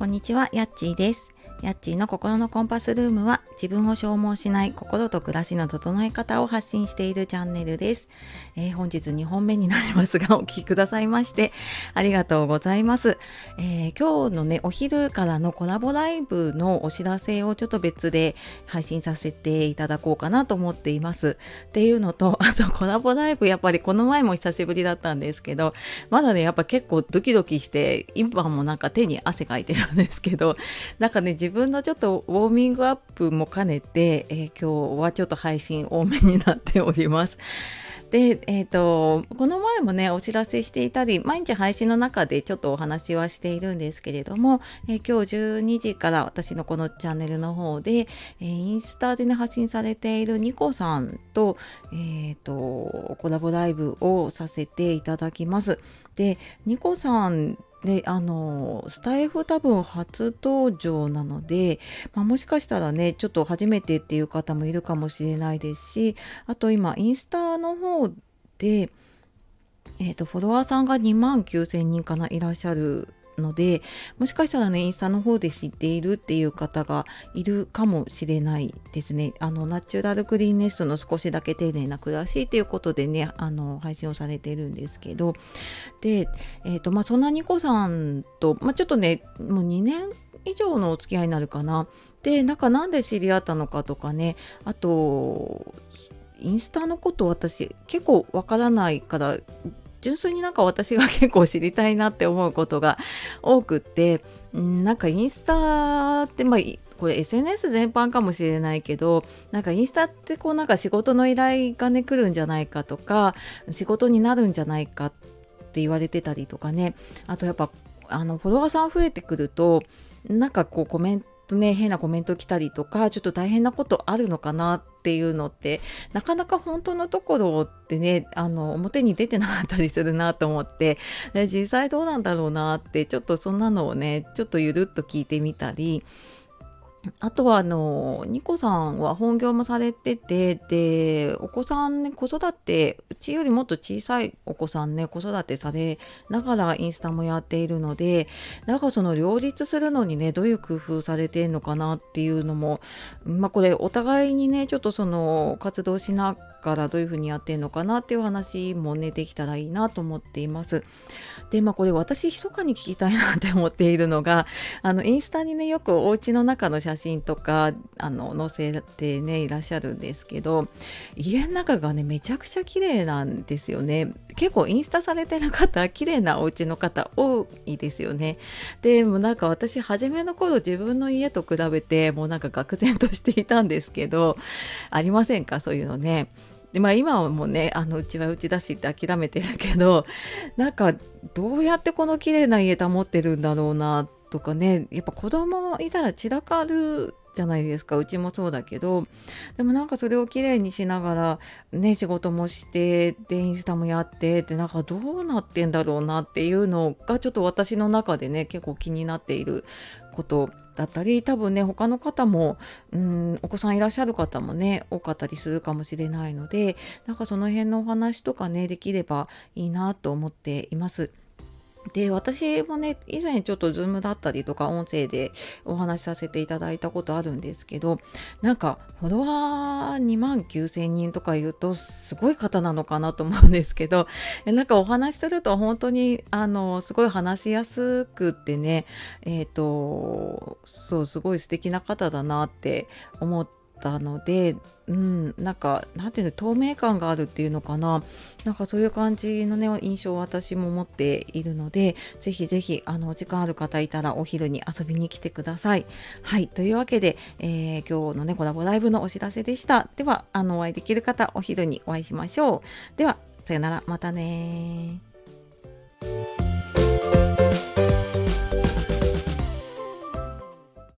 こんにちは、やっちーです。やっちーの心のコンパスルームは自分を消耗しない心と暮らしの整え方を発信しているチャンネルです。えー、本日2本目になりますが お聴きくださいましてありがとうございます、えー、今日のねお昼からのコラボライブのお知らせをちょっと別で配信させていただこうかなと思っています。っていうのと あとコラボライブやっぱりこの前も久しぶりだったんですけどまだねやっぱ結構ドキドキして今もなんか手に汗かいてるんですけどなんかね自自分のちょっとウォーミングアップも兼ねて、えー、今日はちょっと配信多めになっております。で、えーと、この前もねお知らせしていたり毎日配信の中でちょっとお話はしているんですけれども、えー、今日12時から私のこのチャンネルの方で、えー、インスタでね発信されているニコさんと,、えーとコラボライブをさせていただきます。でニコさんであのスタイフ多分初登場なので、まあ、もしかしたらねちょっと初めてっていう方もいるかもしれないですしあと今インスタの方で、えーと、フォロワーさんが2万9,000人かないらっしゃるのでもしかしたらねインスタの方で知っているっていう方がいるかもしれないですね。あのナチュラルグリーンネストの少しだけ丁寧な暮らしっていうことでねあの配信をされているんですけど。でえ、ー、とまあそんなニコさんと、まあ、ちょっとねもう2年以上のお付き合いになるかな。でなんかなんで知り合ったのかとかね。あとインスタのこと私結構わからないから純粋になんか私が結構知りたいなって思うことが多くってなんかインスタってまあこれ SNS 全般かもしれないけどなんかインスタってこうなんか仕事の依頼がね来るんじゃないかとか仕事になるんじゃないかって言われてたりとかね。あとやっぱあのフォロワーさん増えてくるとなんかこうコメンとね変なコメント来たりとかちょっと大変なことあるのかなっていうのってなかなか本当のところってねあの表に出てなかったりするなと思ってで実際どうなんだろうなってちょっとそんなのをねちょっとゆるっと聞いてみたりあとはあのニコさんは本業もされててでお子さんね子育てうちよりもっと小さいお子さんね子育てされながらインスタもやっているのでなんかその両立するのにねどういう工夫されてるのかなっていうのもまあこれお互いにねちょっとその活動しなからどういうふうにやってんのかなっていう話もねできたらいいなと思っています。でまあこれ私密かに聞きたいなって思っているのがあのインスタにねよくお家の中の写写真とかあの載せてねいらっしゃるんですけど家の中がねめちゃくちゃ綺麗なんですよね。結構インスタされてる方綺麗なお家の方多いですよね。でもなんか私初めの頃自分の家と比べてもうなんか愕然としていたんですけどありませんか？そういうのね。でまあ今はもうねあのうちはうちだしって諦めてるけどなんかどうやってこの綺麗な家保ってるんだろうなとかねやっぱ子供いたら散らかるじゃないですかうちもそうだけどでもなんかそれをきれいにしながらね仕事もしてでインスタもやってってなんかどうなってんだろうなっていうのがちょっと私の中でね結構気になっていることだったり多分ね他の方もうんお子さんいらっしゃる方もね多かったりするかもしれないのでなんかその辺のお話とかねできればいいなと思っています。で私もね以前ちょっと Zoom だったりとか音声でお話しさせていただいたことあるんですけどなんかフォロワー2万9000人とか言うとすごい方なのかなと思うんですけど なんかお話しすると本当にあのすごい話しやすくってねえっ、ー、とそうすごい素敵な方だなって思ってったので、うん、なんかなんていうの透明感があるっていうのかななんかそういう感じのね印象を私も持っているのでぜひぜひあの時間ある方いたらお昼に遊びに来てください。はいというわけで、えー、今日のねコラボライブのお知らせでした。ではあのお会いできる方お昼にお会いしましょう。ではさよならまたね